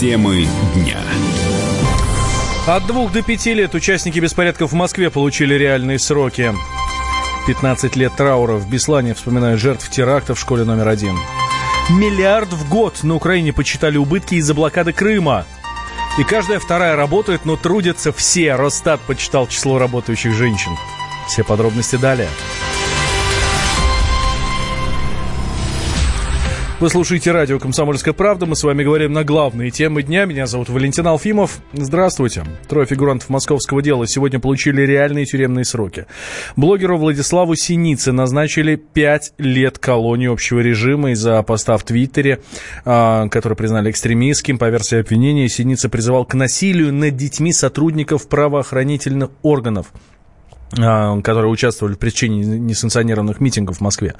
Темы дня. От двух до пяти лет участники беспорядков в Москве получили реальные сроки. 15 лет траура в Беслане вспоминают жертв теракта в школе номер один. Миллиард в год на Украине почитали убытки из-за блокады Крыма. И каждая вторая работает, но трудятся все. Росстат почитал число работающих женщин. Все подробности далее. Вы слушаете радио «Комсомольская правда». Мы с вами говорим на главные темы дня. Меня зовут Валентин Алфимов. Здравствуйте. Трое фигурантов московского дела сегодня получили реальные тюремные сроки. Блогеру Владиславу Синице назначили 5 лет колонии общего режима из-за поста в Твиттере, а, который признали экстремистским. По версии обвинения, Синица призывал к насилию над детьми сотрудников правоохранительных органов. А, которые участвовали в причине несанкционированных митингов в Москве.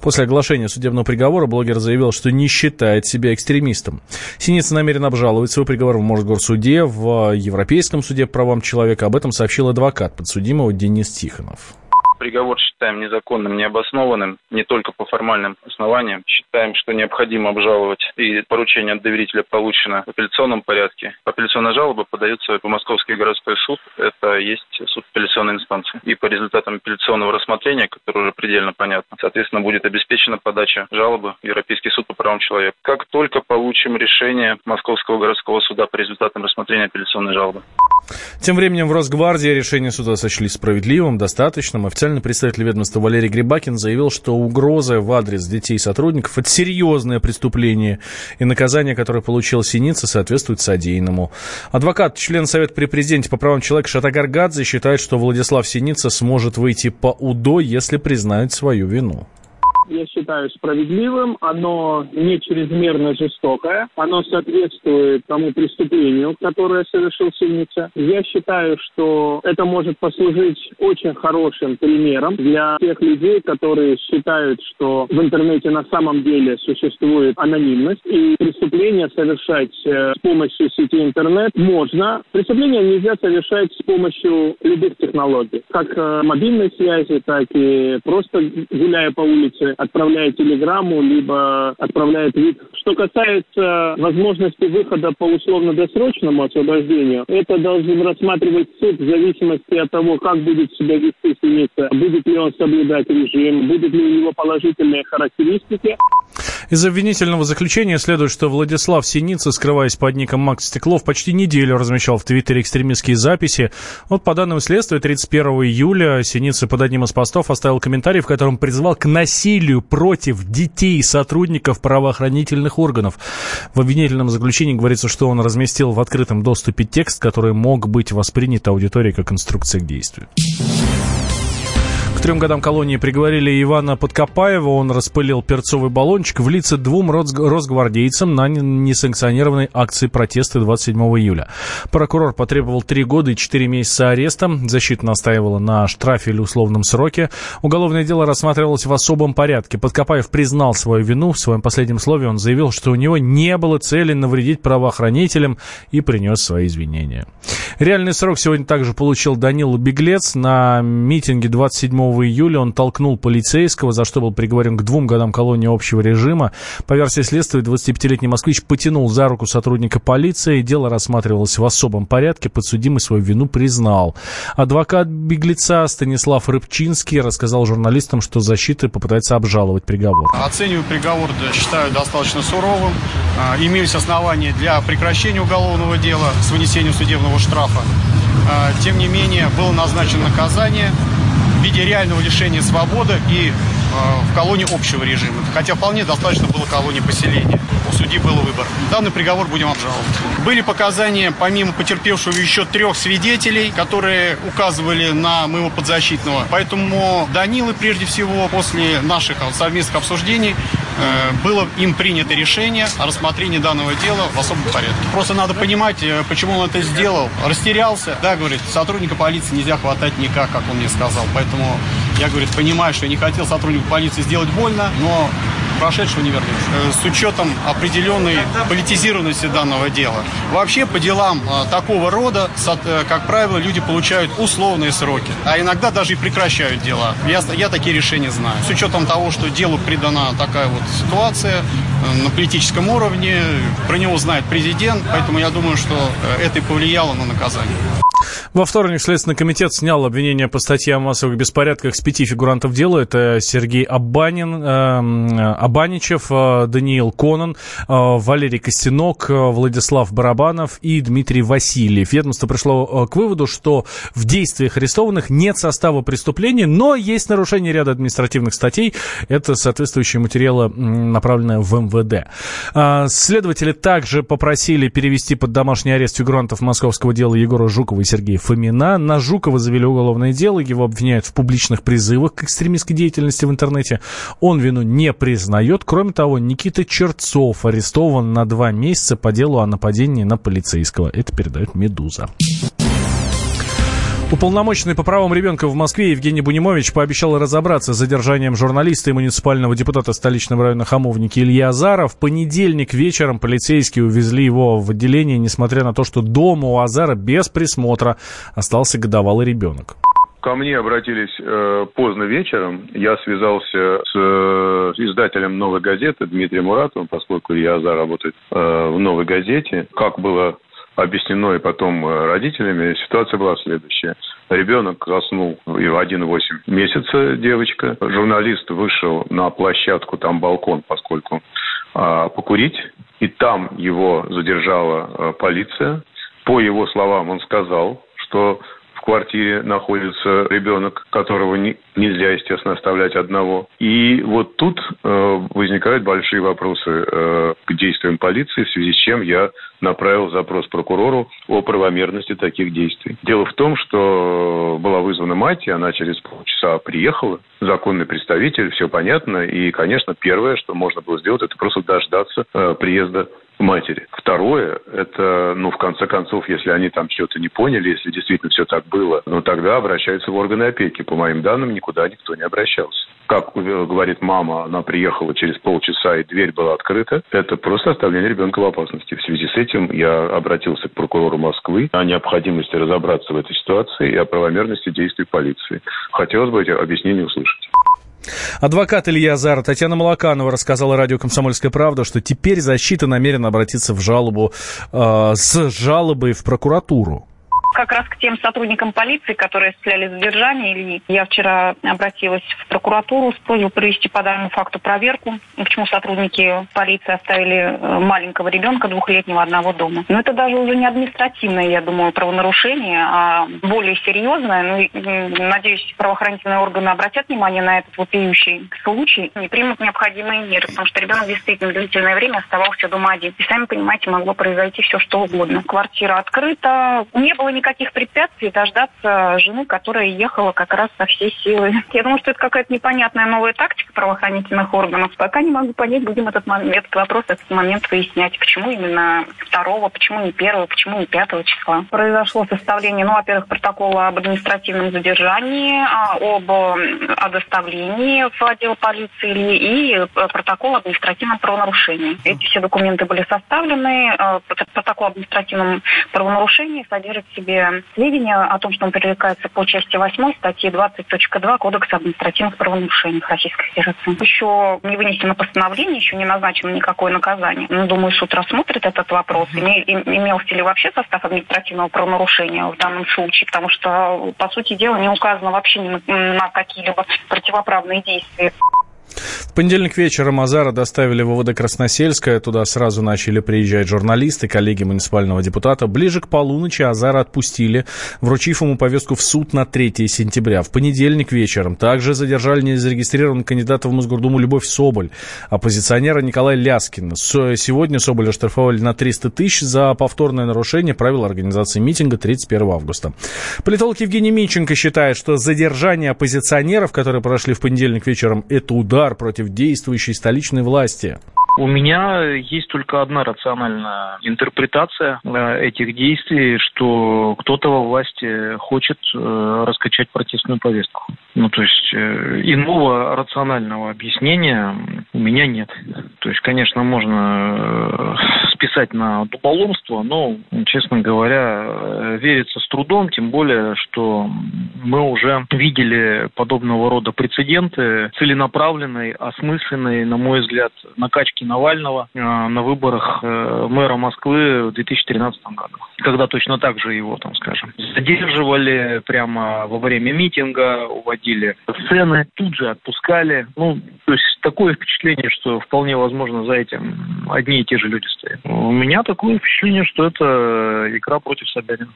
После оглашения судебного приговора блогер заявил, что не считает себя экстремистом. Синица намерен обжаловать свой приговор в Мосгорсуде, в Европейском суде по правам человека. Об этом сообщил адвокат подсудимого Денис Тихонов приговор считаем незаконным, необоснованным, не только по формальным основаниям. Считаем, что необходимо обжаловать, и поручение от доверителя получено в апелляционном порядке. Апелляционная жалоба подается в Московский городской суд, это есть суд апелляционной инстанции. И по результатам апелляционного рассмотрения, которое уже предельно понятно, соответственно, будет обеспечена подача жалобы в Европейский суд по правам человека. Как только получим решение Московского городского суда по результатам рассмотрения апелляционной жалобы. Тем временем в Росгвардии решение суда сочли справедливым, достаточным. Официальный представитель ведомства Валерий Грибакин заявил, что угроза в адрес детей и сотрудников – это серьезное преступление, и наказание, которое получил Синица, соответствует содеянному. Адвокат, член Совета при президенте по правам человека Шатагар Гадзе считает, что Владислав Синица сможет выйти по УДО, если признает свою вину я считаю справедливым, оно не чрезмерно жестокое, оно соответствует тому преступлению, которое совершил Синица. Я считаю, что это может послужить очень хорошим примером для тех людей, которые считают, что в интернете на самом деле существует анонимность, и преступление совершать э, с помощью сети интернет можно. Преступление нельзя совершать с помощью любых технологий, как э, мобильной связи, так и просто гуляя по улице отправляет телеграмму, либо отправляет вид. Что касается возможности выхода по условно-досрочному освобождению, это должен рассматривать суд в зависимости от того, как будет себя вести синица, будет ли он соблюдать режим, будут ли у него положительные характеристики. Из обвинительного заключения следует, что Владислав Синица, скрываясь под ником Макс Стеклов, почти неделю размещал в Твиттере экстремистские записи. Вот по данным следствия, 31 июля Синица под одним из постов оставил комментарий, в котором призвал к насилию против детей и сотрудников правоохранительных органов. В обвинительном заключении говорится, что он разместил в открытом доступе текст, который мог быть воспринят аудиторией как инструкция к действию трем годам колонии приговорили Ивана Подкопаева. Он распылил перцовый баллончик в лице двум росгвардейцам на несанкционированной акции протеста 27 июля. Прокурор потребовал три года и четыре месяца ареста. Защита настаивала на штрафе или условном сроке. Уголовное дело рассматривалось в особом порядке. Подкопаев признал свою вину. В своем последнем слове он заявил, что у него не было цели навредить правоохранителям и принес свои извинения. Реальный срок сегодня также получил Данил Беглец. На митинге 27 июля он толкнул полицейского, за что был приговорен к двум годам колонии общего режима. По версии следствия, 25-летний москвич потянул за руку сотрудника полиции. Дело рассматривалось в особом порядке. Подсудимый свою вину признал. Адвокат беглеца Станислав Рыбчинский рассказал журналистам, что защита попытается обжаловать приговор. Оцениваю приговор, считаю, достаточно суровым. А, имеются основания для прекращения уголовного дела с вынесением судебного штрафа. А, тем не менее, было назначено наказание в виде реального лишения свободы и в колонии общего режима. Хотя вполне достаточно было колонии поселения. У судьи был выбор. Данный приговор будем обжаловать. Были показания, помимо потерпевшего, еще трех свидетелей, которые указывали на моего подзащитного. Поэтому Данилы, прежде всего, после наших совместных обсуждений, э, было им принято решение о рассмотрении данного дела в особом порядке. Просто надо понимать, э, почему он это сделал. Растерялся. Да, говорит, сотрудника полиции нельзя хватать никак, как он мне сказал. Поэтому я, говорит, понимаю, что я не хотел сотруднику полиции сделать больно, но прошедшего не вернешь. Э, с учетом определенной политизированности данного дела. Вообще по делам э, такого рода, э, как правило, люди получают условные сроки, а иногда даже и прекращают дела. Я, я такие решения знаю. С учетом того, что делу придана такая вот ситуация на политическом уровне, про него знает президент, поэтому я думаю, что это и повлияло на наказание. Во вторник Следственный комитет снял обвинение по статье о массовых беспорядках с пяти фигурантов дела. Это Сергей Абанин, э, Абаничев, э, Даниил Конан, э, Валерий Костянок, э, Владислав Барабанов и Дмитрий Васильев. Ведомство пришло э, к выводу, что в действиях арестованных нет состава преступления, но есть нарушение ряда административных статей. Это соответствующие материалы, направленные в МВД. Э, следователи также попросили перевести под домашний арест фигурантов московского дела Егора Жукова и Сергея Фомина. На Жукова завели уголовное дело, его обвиняют в публичных призывах к экстремистской деятельности в интернете. Он вину не признает. Кроме того, Никита Черцов арестован на два месяца по делу о нападении на полицейского. Это передает «Медуза». Уполномоченный по правам ребенка в Москве Евгений Бунимович пообещал разобраться с задержанием журналиста и муниципального депутата столичного района Хамовники Ильи Азара. В понедельник вечером полицейские увезли его в отделение, несмотря на то, что дома у Азара без присмотра остался годовалый ребенок. Ко мне обратились э, поздно вечером. Я связался с э, издателем «Новой газеты» Дмитрием Муратовым, поскольку я Азар работает э, в «Новой газете». Как было объяснено и потом э, родителями, ситуация была следующая. Ребенок заснул в 1,8 месяца, девочка. Журналист вышел на площадку, там балкон, поскольку а, покурить. И там его задержала а, полиция. По его словам, он сказал, что квартире находится ребенок, которого не, нельзя, естественно, оставлять одного. И вот тут э, возникают большие вопросы э, к действиям полиции, в связи с чем я направил запрос прокурору о правомерности таких действий. Дело в том, что была вызвана мать, и она через полчаса приехала, законный представитель, все понятно, и, конечно, первое, что можно было сделать, это просто дождаться э, приезда матери. Второе, это, ну, в конце концов, если они там что-то не поняли, если действительно все так было, ну, тогда обращаются в органы опеки. По моим данным, никуда никто не обращался. Как говорит мама, она приехала через полчаса, и дверь была открыта. Это просто оставление ребенка в опасности. В связи с этим я обратился к прокурору Москвы о необходимости разобраться в этой ситуации и о правомерности действий полиции. Хотелось бы эти объяснения услышать. Адвокат Илья Азар Татьяна Малаканова рассказала радио «Комсомольская правда», что теперь защита намерена обратиться в жалобу э, с жалобой в прокуратуру как раз к тем сотрудникам полиции, которые осуществляли задержание Ильи. Я вчера обратилась в прокуратуру с просьбой провести по данному факту проверку, почему сотрудники полиции оставили э, маленького ребенка двухлетнего одного дома. Но это даже уже не административное, я думаю, правонарушение, а более серьезное. Ну, надеюсь, правоохранительные органы обратят внимание на этот вопиющий случай и примут необходимые меры, потому что ребенок действительно длительное время оставался дома один. И сами понимаете, могло произойти все, что угодно. Квартира открыта, не было никаких никаких препятствий дождаться жены, которая ехала как раз со всей силы. Я думаю, что это какая-то непонятная новая тактика правоохранительных органов. Пока не могу понять, будем этот, момент, этот вопрос, этот момент выяснять. Почему именно второго, почему не первого, почему не пятого числа. Произошло составление, ну, во-первых, протокола об административном задержании, а, об о доставлении в отдел полиции и э, протокол об административном правонарушении. Эти все документы были составлены. Э, протокол об административном правонарушении содержит в себе сведения о том, что он привлекается по части 8 статьи 20.2 Кодекса административных правонарушений Российской Федерации. Еще не вынесено постановление, еще не назначено никакое наказание. Но, думаю, суд рассмотрит этот вопрос. Имелся ли вообще состав административного правонарушения в данном случае, потому что, по сути дела, не указано вообще ни на какие-либо противоправные действия. В понедельник вечером Азара доставили в ВВД Красносельское. Туда сразу начали приезжать журналисты, коллеги муниципального депутата. Ближе к полуночи Азара отпустили, вручив ему повестку в суд на 3 сентября. В понедельник вечером также задержали незарегистрированного кандидата в Мосгордуму Любовь Соболь, оппозиционера Николая Ляскина. Сегодня Соболь оштрафовали на 300 тысяч за повторное нарушение правил организации митинга 31 августа. Политолог Евгений Минченко считает, что задержание оппозиционеров, которые прошли в понедельник вечером, это удар удар против действующей столичной власти? У меня есть только одна рациональная интерпретация э, этих действий, что кто-то во власти хочет э, раскачать протестную повестку. Ну, то есть э, иного рационального объяснения у меня нет. То есть, конечно, можно списать на дуболомство, но, честно говоря, э, верится с трудом, тем более, что мы уже видели подобного рода прецеденты целенаправленной, осмысленной, на мой взгляд, накачки Навального э, на выборах мэра Москвы в 2013 году. Когда точно так же его, там, скажем, задерживали прямо во время митинга, уводили сцены, тут же отпускали. Ну, то есть такое впечатление, что вполне возможно за этим одни и те же люди стоят. У меня такое впечатление, что это игра против Собянина.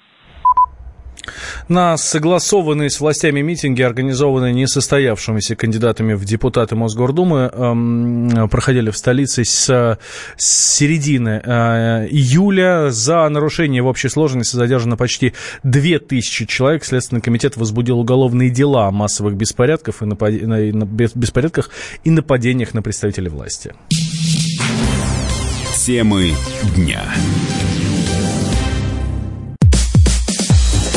На согласованные с властями митинги, организованные несостоявшимися кандидатами в депутаты Мосгордумы, эм, проходили в столице с, середины э, июля. За нарушение в общей сложности задержано почти 2000 человек. Следственный комитет возбудил уголовные дела о массовых беспорядках и, напад... на... беспорядках и нападениях на представителей власти. Темы дня.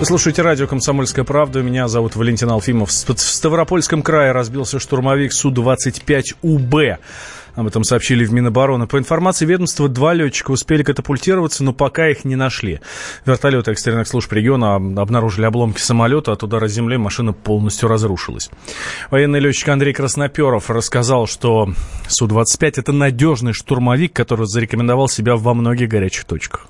Вы слушаете радио «Комсомольская правда». Меня зовут Валентин Алфимов. В Ставропольском крае разбился штурмовик Су-25УБ. Об этом сообщили в Минобороны. По информации ведомства, два летчика успели катапультироваться, но пока их не нашли. Вертолеты экстренных служб региона обнаружили обломки самолета. От удара земли машина полностью разрушилась. Военный летчик Андрей Красноперов рассказал, что Су-25 – это надежный штурмовик, который зарекомендовал себя во многих горячих точках.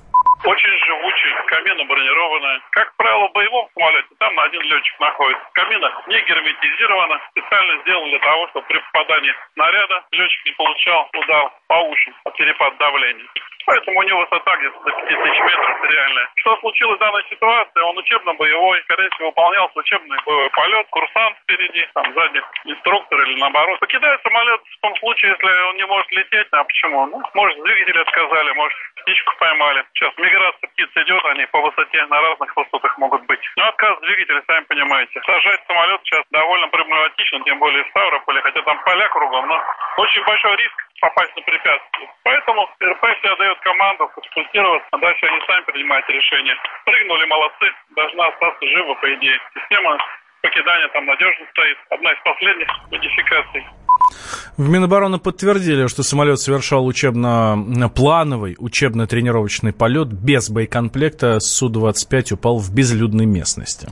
Как правило, в боевом самолете там один летчик находится. Кабина не герметизирована, специально сделана для того, чтобы при попадании снаряда летчик не получал удар по ушам от перепад давления. Поэтому у него высота где-то до 5 тысяч метров реальная. Что случилось в данной ситуации? Он учебно-боевой, скорее всего, выполнял учебный боевой полет, курсант впереди, там сзади инструктор или наоборот. Покидает самолет в том случае, если он не может лететь. А почему? Ну, может, двигатели отказали, может, птичку поймали. Сейчас миграция птиц идет, они по высоте на разных высотах могут быть. Но отказ двигателя, сами понимаете. Сажать самолет сейчас довольно проблематично, тем более в Ставрополе, хотя там поля кругом, но очень большой риск попасть на препятствие. Поэтому РП всегда дает команду консультироваться, а дальше они сами принимают решение. Прыгнули, молодцы, должна остаться живо, по идее. Система покидания там надежно стоит. Одна из последних модификаций. В Минобороны подтвердили, что самолет совершал учебно-плановый, учебно-тренировочный полет без боекомплекта. Су-25 упал в безлюдной местности.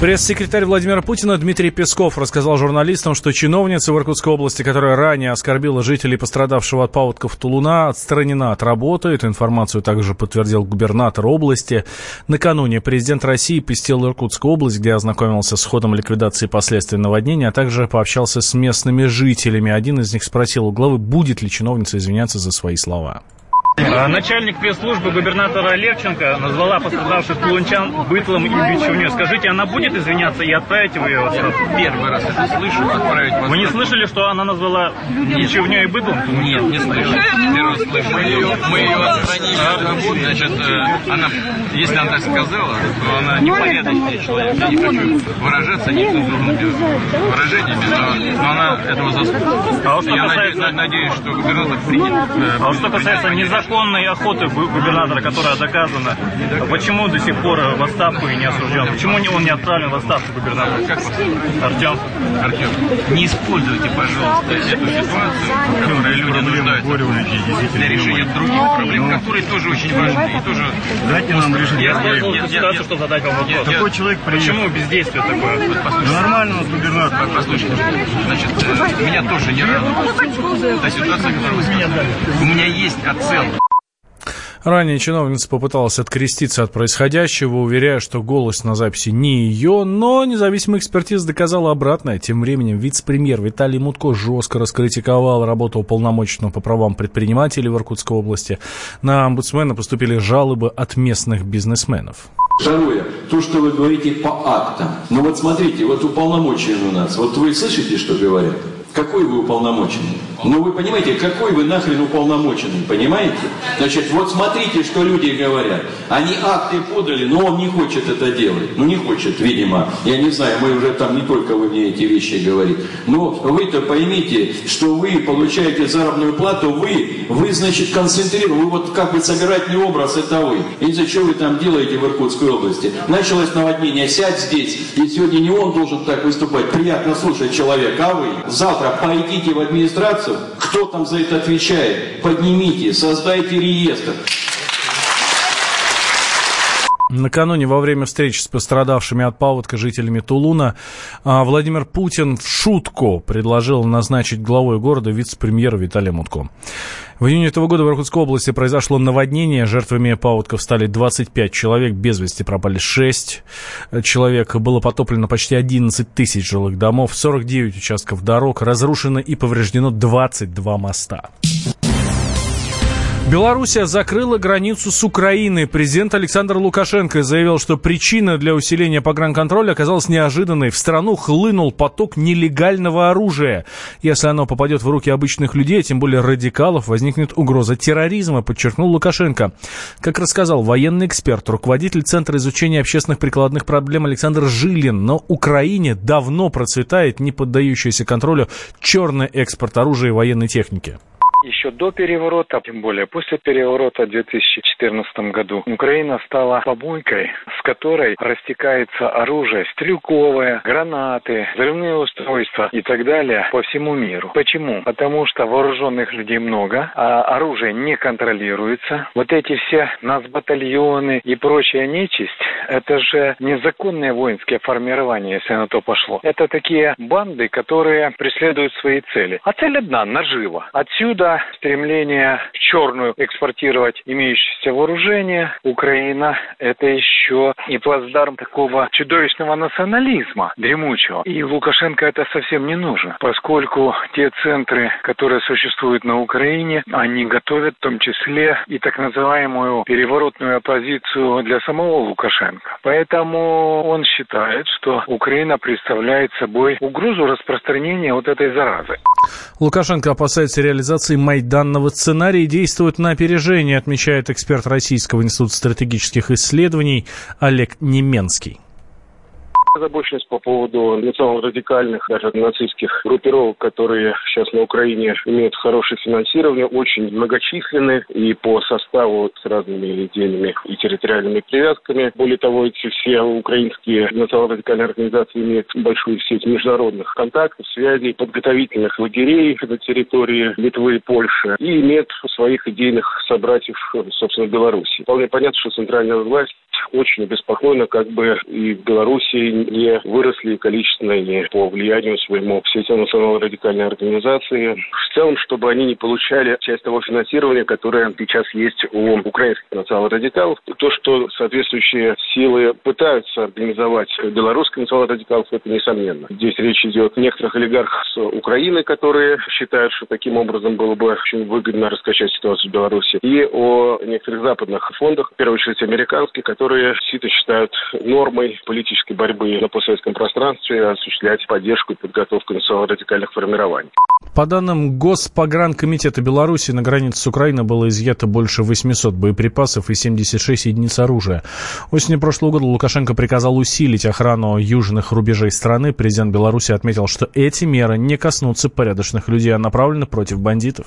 Пресс-секретарь Владимира Путина Дмитрий Песков рассказал журналистам, что чиновница в Иркутской области, которая ранее оскорбила жителей пострадавшего от паводков Тулуна, отстранена от работы. Эту информацию также подтвердил губернатор области. Накануне президент России посетил Иркутскую область, где ознакомился с ходом ликвидации последствий наводнения, а также пообщался с местными жителями. Один из них спросил у главы, будет ли чиновница извиняться за свои слова. А начальник пресс-службы губернатора Левченко назвала пострадавших тулунчан бытлом и бичевню. Скажите, она будет извиняться и отправить в ее отставку? Первый раз это слышу, отправить в Вы не слышали, что она назвала бичевней и бытлом? Нет, не слышу. Первый раз слышу. Мы ее, мы ее отстранили от работы. Значит, э, она, если она так сказала, то она непорядочный человек. Я не хочу выражаться нецензурными выражениями, но, но она этого заслуживает. А что Я касается... надеюсь, что губернатор принят. Э, а что касается незаконных незаконной охоты губернатора, которая доказана. Почему до сих пор в отставку и не осужден? Почему он не отправлен в отставку губернатора? Как Артем. Артем, не используйте, пожалуйста, эту ситуацию, в которой люди нуждаются для решения других проблем, которые тоже очень важны. И тоже... Дайте нам решить я я, ситуацию, что задать вам вопрос. Такой человек приехал. Почему бездействие такое? Ну, нормально у нас губернатор. Послушайте, значит, э, меня тоже не радует та ситуация, которую вы сказали. У меня есть оценка Ранее чиновница попыталась откреститься от происходящего, уверяя, что голос на записи не ее, но независимая экспертиза доказала обратное. Тем временем вице-премьер Виталий Мутко жестко раскритиковал работу уполномоченного по правам предпринимателей в Иркутской области. На омбудсмена поступили жалобы от местных бизнесменов. Второе, то, что вы говорите по актам. Ну вот смотрите, вот уполномоченный у нас, вот вы слышите, что говорят? Какой вы уполномоченный? Ну вы понимаете, какой вы нахрен уполномоченный, понимаете? Значит, вот смотрите, что люди говорят. Они акты подали, но он не хочет это делать. Ну не хочет, видимо. Я не знаю, мы уже там не только вы мне эти вещи говорите. Но вы-то поймите, что вы получаете заработную плату, вы, вы, значит, концентрированы, вы вот как бы собирательный образ, это вы. И за что вы там делаете в Иркутской области? Началось наводнение, сядь здесь. И сегодня не он должен так выступать. Приятно слушать человека, а вы завтра пойдите в администрацию, кто там за это отвечает? Поднимите, создайте реестр. Накануне во время встречи с пострадавшими от паводка жителями Тулуна а, Владимир Путин в шутку предложил назначить главой города вице-премьера Виталия Мутко. В июне этого года в Иркутской области произошло наводнение. Жертвами паводков стали 25 человек, без вести пропали 6 человек. Было потоплено почти 11 тысяч жилых домов, 49 участков дорог, разрушено и повреждено 22 моста. Белоруссия закрыла границу с Украиной. Президент Александр Лукашенко заявил, что причина для усиления погранконтроля оказалась неожиданной. В страну хлынул поток нелегального оружия. Если оно попадет в руки обычных людей, тем более радикалов, возникнет угроза терроризма, подчеркнул Лукашенко. Как рассказал военный эксперт, руководитель Центра изучения общественных прикладных проблем Александр Жилин, на Украине давно процветает не поддающийся контролю черный экспорт оружия и военной техники еще до переворота, тем более после переворота в 2014 году, Украина стала побойкой, с которой растекается оружие стрелковое, гранаты, взрывные устройства и так далее по всему миру. Почему? Потому что вооруженных людей много, а оружие не контролируется. Вот эти все нацбатальоны и прочая нечисть, это же незаконные воинские формирования, если на то пошло. Это такие банды, которые преследуют свои цели. А цель одна – нажива. Отсюда стремление в черную экспортировать имеющееся вооружение. Украина – это еще и плацдарм такого чудовищного национализма, дремучего. И Лукашенко это совсем не нужно, поскольку те центры, которые существуют на Украине, они готовят в том числе и так называемую переворотную оппозицию для самого Лукашенко. Поэтому он считает, что Украина представляет собой угрозу распространения вот этой заразы. Лукашенко опасается реализации майданного сценария и действует на опережение, отмечает эксперт Российского института стратегических исследований Олег Неменский озабоченность по поводу национал-радикальных, даже нацистских группировок, которые сейчас на Украине имеют хорошее финансирование, очень многочисленны и по составу с разными идейными и территориальными привязками. Более того, эти все украинские национал-радикальные организации имеют большую сеть международных контактов, связей, подготовительных лагерей на территории Литвы и Польши и имеют своих идейных собратьев, собственно, в Беларуси. Вполне понятно, что центральная власть очень обеспокоена, как бы и в Беларуси не выросли количественно и по влиянию своему все эти национально-радикальные организации. В целом, чтобы они не получали часть того финансирования, которое сейчас есть у украинских национал-радикалов. То, что соответствующие силы пытаются организовать белорусских национал-радикалов, это несомненно. Здесь речь идет о некоторых олигархах с Украины, которые считают, что таким образом было бы очень выгодно раскачать ситуацию в Беларуси, и о некоторых западных фондах, в первую очередь американских, которые которые сито считают нормой политической борьбы на постсоветском пространстве осуществлять поддержку и подготовку национально-радикальных формирований. По данным Госпогранкомитета Беларуси, на границе с Украиной было изъято больше 800 боеприпасов и 76 единиц оружия. Осенью прошлого года Лукашенко приказал усилить охрану южных рубежей страны. Президент Беларуси отметил, что эти меры не коснутся порядочных людей, а направлены против бандитов.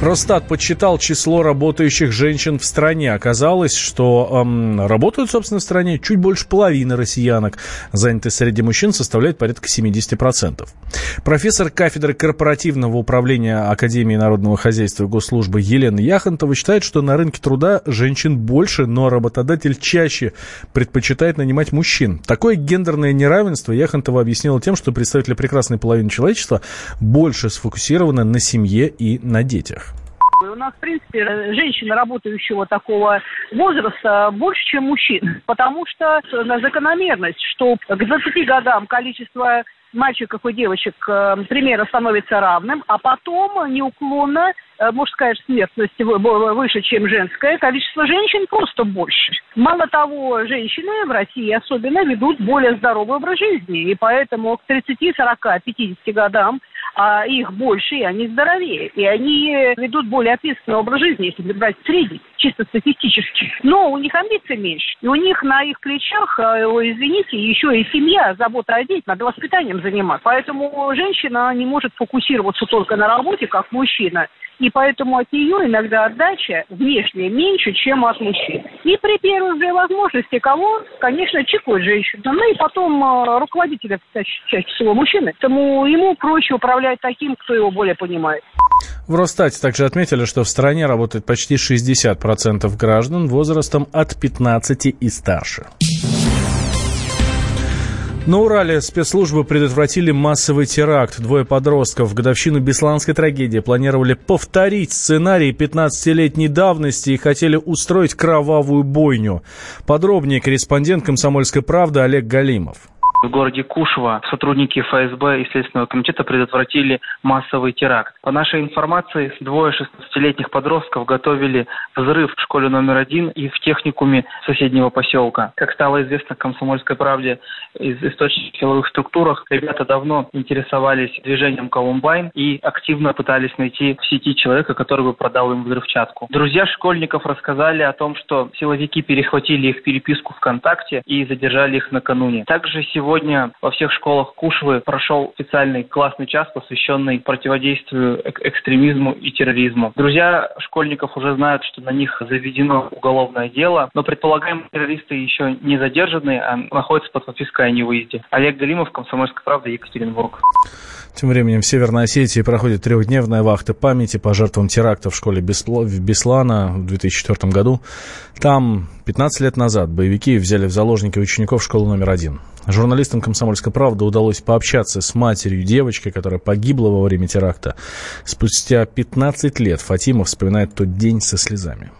Росстат подсчитал число работающих женщин в стране. Оказалось, что эм, работают, собственно, в стране чуть больше половины россиянок. Занятость среди мужчин составляет порядка 70%. Профессор кафедры корпоративного управления Академии народного хозяйства и госслужбы Елена Яхонтова считает, что на рынке труда женщин больше, но работодатель чаще предпочитает нанимать мужчин. Такое гендерное неравенство Яхонтова объяснила тем, что представители прекрасной половины человечества больше сфокусированы на семье и на детях. У нас, в принципе, женщины работающего такого возраста больше, чем мужчин, потому что закономерность, что к 20 годам количество мальчиков и девочек э, примерно становится равным, а потом неуклонно э, мужская смертность выше, чем женская, количество женщин просто больше. Мало того, женщины в России особенно ведут более здоровый образ жизни, и поэтому к 30, 40, 50 годам а их больше, и они здоровее. И они ведут более ответственный образ жизни, если брать средний, чисто статистически. Но у них амбиций меньше. И у них на их плечах, э, извините, еще и семья, забота о детях, надо воспитанием заниматься. Поэтому женщина не может фокусироваться только на работе, как мужчина и поэтому от нее иногда отдача внешняя меньше, чем от мужчин. И при первой же возможности кого, конечно, чекают женщину. Ну и потом э, руководителя, чаще всего мужчины. Поэтому ему проще управлять таким, кто его более понимает. В Росстате также отметили, что в стране работает почти 60% граждан возрастом от 15 и старше. На Урале спецслужбы предотвратили массовый теракт. Двое подростков в годовщину Бесланской трагедии планировали повторить сценарий 15-летней давности и хотели устроить кровавую бойню. Подробнее корреспондент «Комсомольской правды» Олег Галимов. В городе Кушево сотрудники ФСБ и Следственного комитета предотвратили массовый теракт. По нашей информации, двое 16-летних подростков готовили взрыв в школе номер один и в техникуме соседнего поселка. Как стало известно «Комсомольской правде» из источников силовых структурах, ребята давно интересовались движением Колумбайн и активно пытались найти в сети человека, который бы продал им взрывчатку. Друзья школьников рассказали о том, что силовики перехватили их переписку ВКонтакте и задержали их накануне. Также сегодня Сегодня во всех школах Кушвы прошел специальный классный час, посвященный противодействию экстремизму и терроризму. Друзья школьников уже знают, что на них заведено уголовное дело, но предполагаемые террористы еще не задержаны, а находятся под подпиской о невыезде. Олег Галимов, Комсомольская правда, Екатеринбург. Тем временем в Северной Осетии проходит трехдневная вахта памяти по жертвам теракта в школе Беслана в 2004 году. Там 15 лет назад боевики взяли в заложники учеников школы номер один. Журналистам «Комсомольской правды» удалось пообщаться с матерью девочки, которая погибла во время теракта. Спустя 15 лет Фатима вспоминает тот день со слезами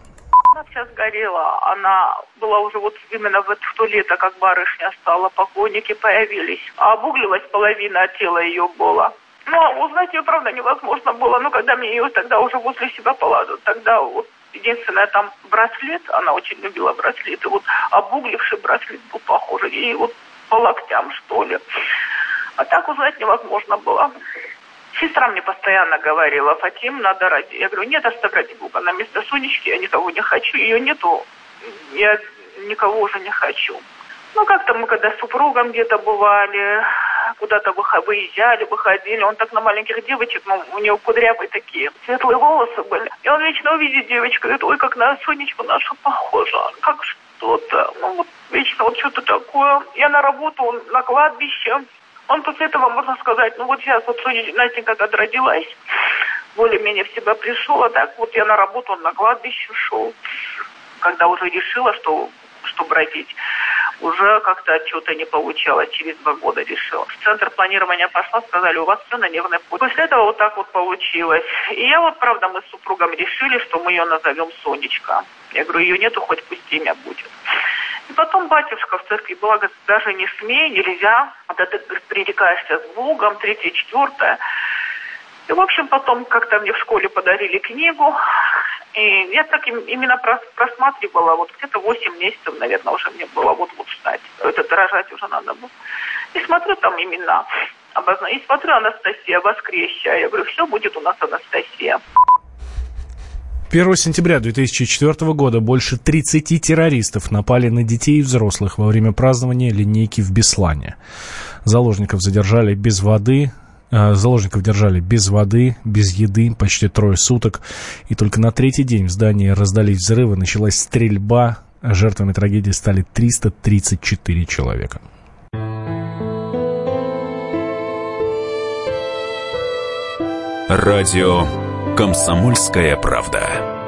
вся сгорела. Она была уже вот именно в, то лето, как барышня стала, покойники появились. А обуглилась половина тела ее была. Ну, а узнать ее, правда, невозможно было. Но когда мне ее тогда уже возле себя положат, тогда вот единственное, там браслет, она очень любила браслеты, вот обугливший браслет был похож, и вот по локтям, что ли. А так узнать невозможно было. Сестра мне постоянно говорила, Фатим, надо ради. Я говорю, нет, оставь ради Бога, на место Сонечки я никого не хочу, ее нету, я никого уже не хочу. Ну, как-то мы когда с супругом где-то бывали, куда-то выезжали, выходили, он так на маленьких девочек, ну, у него кудрявые такие, светлые волосы были. И он вечно увидит девочку, говорит, ой, как на Сонечку нашу похожа, как что-то, ну, вот вечно вот что-то такое. Я на работу, на кладбище, он после этого, можно сказать, ну вот сейчас вот Настенька когда родилась, более-менее в себя пришел, а так вот я на работу, он на кладбище шел, когда уже решила, что чтобы родить. Уже как-то что-то не получалось, через два года решила. В центр планирования пошла, сказали, у вас все на нервной почве. После этого вот так вот получилось. И я вот, правда, мы с супругом решили, что мы ее назовем Сонечка. Я говорю, ее нету, хоть пусть имя будет. И потом батюшка в церкви была, говорит, даже не смей, нельзя, когда ты пререкаешься с Богом, третье, четвертое. И, в общем, потом как-то мне в школе подарили книгу, я так именно просматривала, вот где-то 8 месяцев, наверное, уже мне было вот-вот ждать. Это рожать уже надо было. И смотрю там имена обозначены. И смотрю Анастасия Воскресия. Я говорю, все будет у нас Анастасия. 1 сентября 2004 года больше 30 террористов напали на детей и взрослых во время празднования линейки в Беслане. Заложников задержали без воды, заложников держали без воды, без еды почти трое суток. И только на третий день в здании раздались взрывы, началась стрельба. Жертвами трагедии стали 334 человека. Радио «Комсомольская правда».